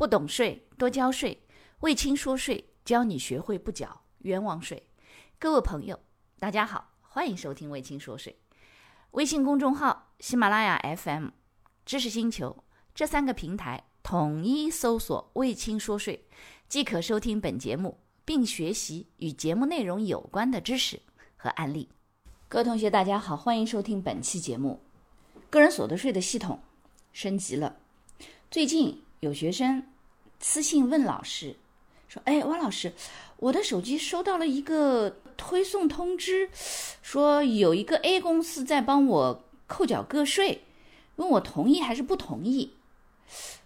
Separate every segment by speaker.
Speaker 1: 不懂税，多交税。魏青说税，教你学会不缴冤枉税。各位朋友，大家好，欢迎收听魏青说税。微信公众号、喜马拉雅 FM、知识星球这三个平台统一搜索“魏青说税”，即可收听本节目，并学习与节目内容有关的知识和案例。各位同学，大家好，欢迎收听本期节目。个人所得税的系统升级了，最近有学生私信问老师。说，哎，汪老师，我的手机收到了一个推送通知，说有一个 A 公司在帮我扣缴个税，问我同意还是不同意。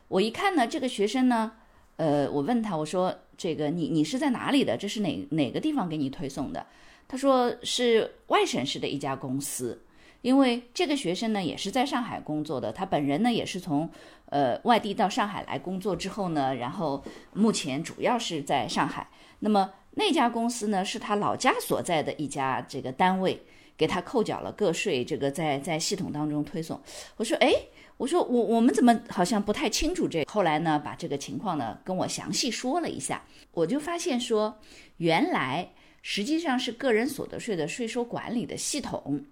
Speaker 1: 我一看呢，这个学生呢，呃，我问他，我说这个你你是在哪里的？这是哪哪个地方给你推送的？他说是外省市的一家公司。因为这个学生呢也是在上海工作的，他本人呢也是从呃外地到上海来工作之后呢，然后目前主要是在上海。那么那家公司呢是他老家所在的一家这个单位，给他扣缴了个税，这个在在系统当中推送。我说，哎，我说我我们怎么好像不太清楚这个？后来呢把这个情况呢跟我详细说了一下，我就发现说，原来实际上是个人所得税的税收管理的系统。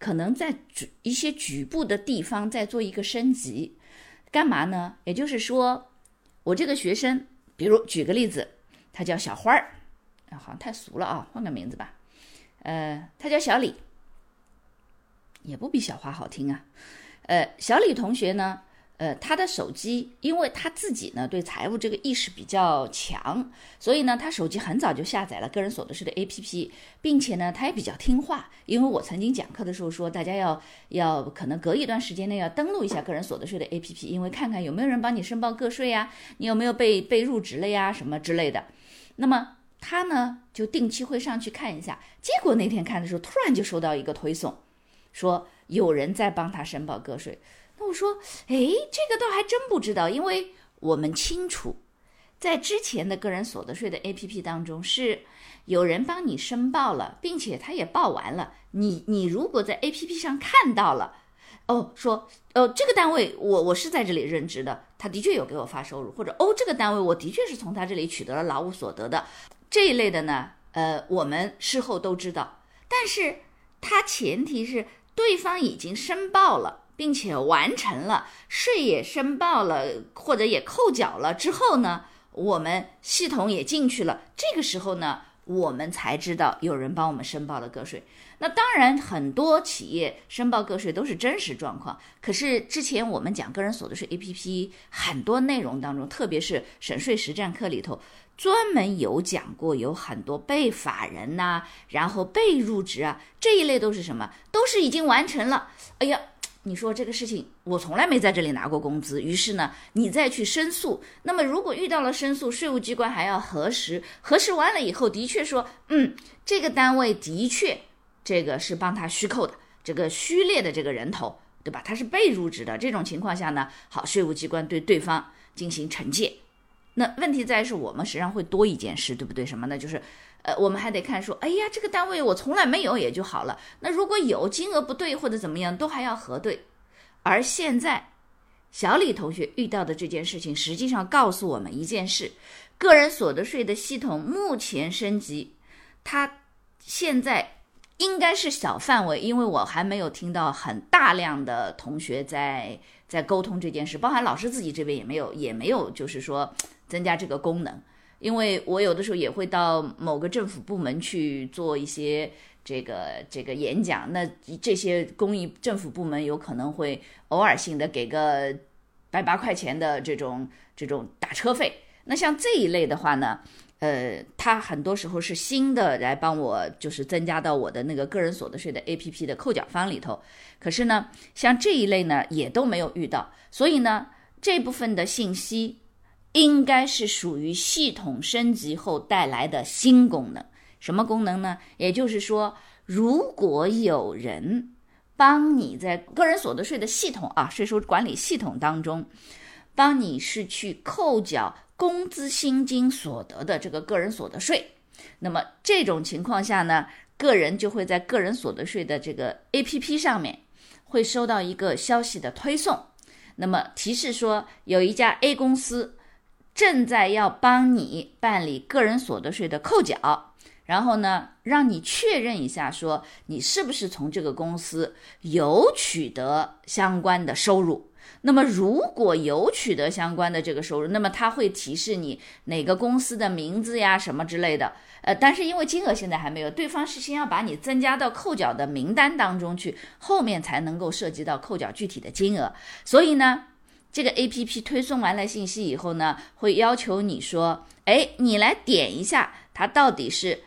Speaker 1: 可能在局一些局部的地方在做一个升级，干嘛呢？也就是说，我这个学生，比如举个例子，他叫小花儿，啊，好像太俗了啊，换个名字吧，呃，他叫小李，也不比小花好听啊，呃，小李同学呢？呃，他的手机，因为他自己呢对财务这个意识比较强，所以呢，他手机很早就下载了个人所得税的 APP，并且呢，他也比较听话。因为我曾经讲课的时候说，大家要要可能隔一段时间内要登录一下个人所得税的 APP，因为看看有没有人帮你申报个税呀，你有没有被被入职了呀，什么之类的。那么他呢就定期会上去看一下，结果那天看的时候，突然就收到一个推送，说有人在帮他申报个税。那我说，哎，这个倒还真不知道，因为我们清楚，在之前的个人所得税的 APP 当中，是有人帮你申报了，并且他也报完了。你你如果在 APP 上看到了，哦，说，呃，这个单位我我是在这里任职的，他的确有给我发收入，或者哦，这个单位我的确是从他这里取得了劳务所得的这一类的呢，呃，我们事后都知道，但是他前提是对方已经申报了。并且完成了税也申报了，或者也扣缴了之后呢，我们系统也进去了。这个时候呢，我们才知道有人帮我们申报了个税。那当然，很多企业申报个税都是真实状况。可是之前我们讲个人所得税 APP 很多内容当中，特别是省税实战课里头，专门有讲过，有很多被法人呐，然后被入职啊这一类都是什么？都是已经完成了。哎呀。你说这个事情，我从来没在这里拿过工资。于是呢，你再去申诉。那么如果遇到了申诉，税务机关还要核实，核实完了以后，的确说，嗯，这个单位的确这个是帮他虚扣的，这个虚列的这个人头，对吧？他是被入职的。这种情况下呢，好，税务机关对对方进行惩戒。那问题在是我们实际上会多一件事，对不对？什么呢？就是。呃，我们还得看说，哎呀，这个单位我从来没有也就好了。那如果有金额不对或者怎么样，都还要核对。而现在，小李同学遇到的这件事情，实际上告诉我们一件事：个人所得税的系统目前升级，它现在应该是小范围，因为我还没有听到很大量的同学在在沟通这件事，包含老师自己这边也没有也没有，就是说增加这个功能。因为我有的时候也会到某个政府部门去做一些这个这个演讲，那这些公益政府部门有可能会偶尔性的给个百八块钱的这种这种打车费。那像这一类的话呢，呃，他很多时候是新的来帮我，就是增加到我的那个个人所得税的 APP 的扣缴方里头。可是呢，像这一类呢，也都没有遇到，所以呢，这部分的信息。应该是属于系统升级后带来的新功能，什么功能呢？也就是说，如果有人帮你在个人所得税的系统啊，税收管理系统当中，帮你是去扣缴工资薪金所得的这个个人所得税，那么这种情况下呢，个人就会在个人所得税的这个 APP 上面会收到一个消息的推送，那么提示说有一家 A 公司。正在要帮你办理个人所得税的扣缴，然后呢，让你确认一下，说你是不是从这个公司有取得相关的收入。那么，如果有取得相关的这个收入，那么他会提示你哪个公司的名字呀，什么之类的。呃，但是因为金额现在还没有，对方是先要把你增加到扣缴的名单当中去，后面才能够涉及到扣缴具体的金额。所以呢，这个 A P P 推送完了信息以后呢，会要求你说，哎，你来点一下，它到底是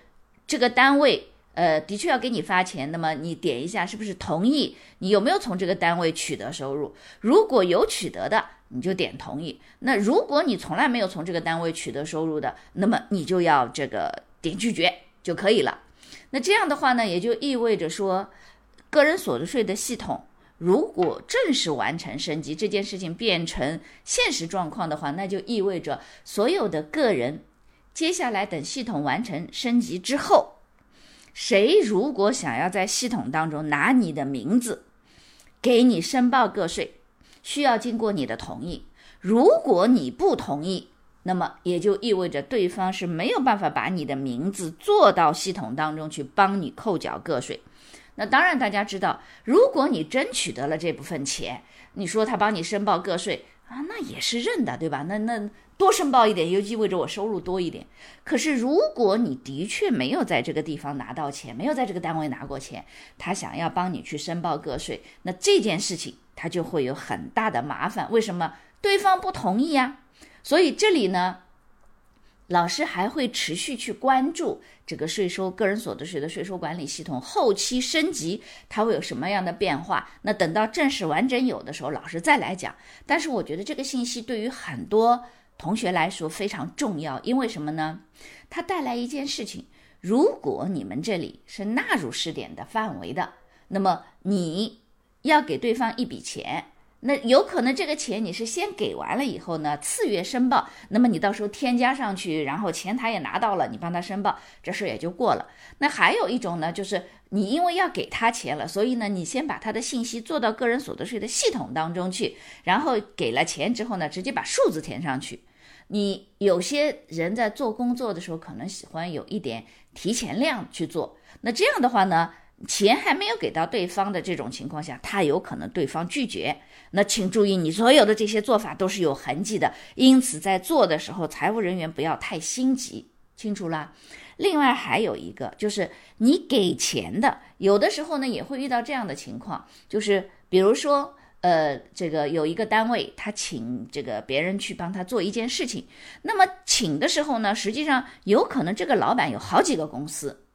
Speaker 1: 这个单位。呃，的确要给你发钱，那么你点一下是不是同意？你有没有从这个单位取得收入？如果有取得的，你就点同意。那如果你从来没有从这个单位取得收入的，那么你就要这个点拒绝就可以了。那这样的话呢，也就意味着说，个人所得税的系统如果正式完成升级，这件事情变成现实状况的话，那就意味着所有的个人接下来等系统完成升级之后。谁如果想要在系统当中拿你的名字给你申报个税，需要经过你的同意。如果你不同意，那么也就意味着对方是没有办法把你的名字做到系统当中去帮你扣缴个税。那当然，大家知道，如果你真取得了这部分钱，你说他帮你申报个税啊，那也是认的，对吧？那那。多申报一点，又意味着我收入多一点。可是，如果你的确没有在这个地方拿到钱，没有在这个单位拿过钱，他想要帮你去申报个税，那这件事情他就会有很大的麻烦。为什么？对方不同意呀。所以这里呢，老师还会持续去关注这个税收个人所得税的税收管理系统后期升级，它会有什么样的变化。那等到正式完整有的时候，老师再来讲。但是我觉得这个信息对于很多。同学来说非常重要，因为什么呢？它带来一件事情：如果你们这里是纳入试点的范围的，那么你要给对方一笔钱。那有可能这个钱你是先给完了以后呢，次月申报，那么你到时候添加上去，然后钱他也拿到了，你帮他申报，这事也就过了。那还有一种呢，就是你因为要给他钱了，所以呢，你先把他的信息做到个人所得税的系统当中去，然后给了钱之后呢，直接把数字填上去。你有些人在做工作的时候，可能喜欢有一点提前量去做，那这样的话呢？钱还没有给到对方的这种情况下，他有可能对方拒绝。那请注意，你所有的这些做法都是有痕迹的，因此在做的时候，财务人员不要太心急，清楚了。另外还有一个就是，你给钱的，有的时候呢也会遇到这样的情况，就是比如说，呃，这个有一个单位他请这个别人去帮他做一件事情，那么请的时候呢，实际上有可能这个老板有好几个公司。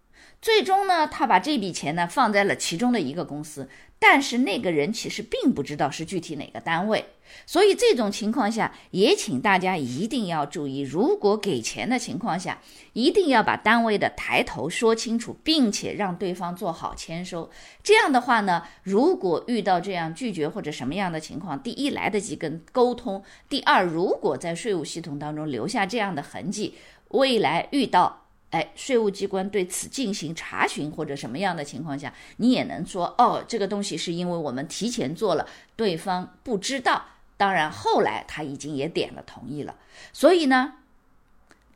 Speaker 1: 最终呢，他把这笔钱呢放在了其中的一个公司，但是那个人其实并不知道是具体哪个单位，所以这种情况下也请大家一定要注意，如果给钱的情况下，一定要把单位的抬头说清楚，并且让对方做好签收。这样的话呢，如果遇到这样拒绝或者什么样的情况，第一来得及跟沟通，第二如果在税务系统当中留下这样的痕迹，未来遇到。哎，税务机关对此进行查询或者什么样的情况下，你也能说哦，这个东西是因为我们提前做了，对方不知道。当然后来他已经也点了同意了。所以呢，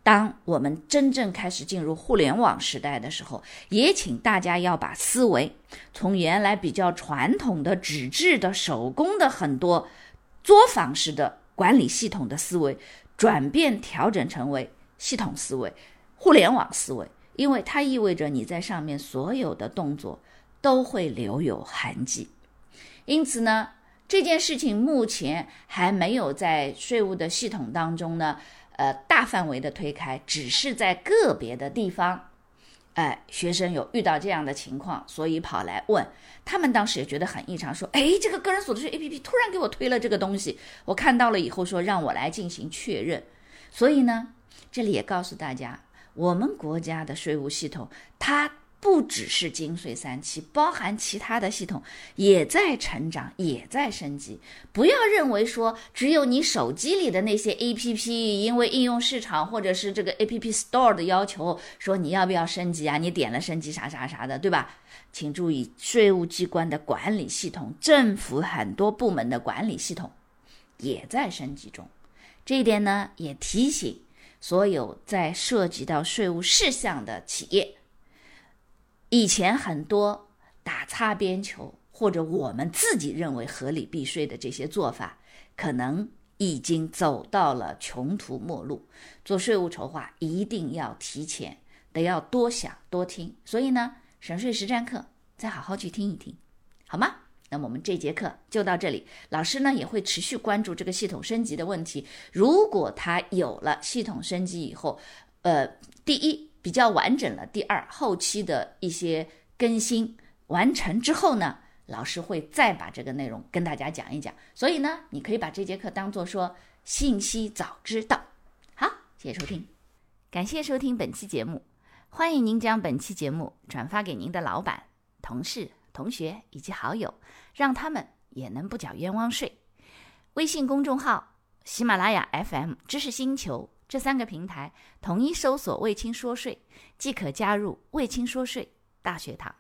Speaker 1: 当我们真正开始进入互联网时代的时候，也请大家要把思维从原来比较传统的纸质的手工的很多作坊式的管理系统的思维，转变调整成为系统思维。互联网思维，因为它意味着你在上面所有的动作都会留有痕迹，因此呢，这件事情目前还没有在税务的系统当中呢，呃，大范围的推开，只是在个别的地方，哎，学生有遇到这样的情况，所以跑来问，他们当时也觉得很异常，说，哎，这个个人所得税 APP 突然给我推了这个东西，我看到了以后说让我来进行确认，所以呢，这里也告诉大家。我们国家的税务系统，它不只是金税三期，包含其他的系统也在成长，也在升级。不要认为说只有你手机里的那些 APP，因为应用市场或者是这个 APP Store 的要求，说你要不要升级啊？你点了升级啥啥啥的，对吧？请注意，税务机关的管理系统，政府很多部门的管理系统也在升级中。这一点呢，也提醒所有在涉及到税务事项的企业，以前很多打擦边球或者我们自己认为合理避税的这些做法，可能已经走到了穷途末路。做税务筹划一定要提前，得要多想多听。所以呢，省税实战课再好好去听一听，好吗？那么我们这节课就到这里，老师呢也会持续关注这个系统升级的问题。如果它有了系统升级以后，呃，第一比较完整了，第二后期的一些更新完成之后呢，老师会再把这个内容跟大家讲一讲。所以呢，你可以把这节课当做说信息早知道。好，谢谢收听，感谢收听本期节目，欢迎您将本期节目转发给您的老板、同事。同学以及好友，让他们也能不缴冤枉税。微信公众号、喜马拉雅 FM、知识星球这三个平台，统一搜索“卫青说税”，即可加入“卫青说税”大学堂。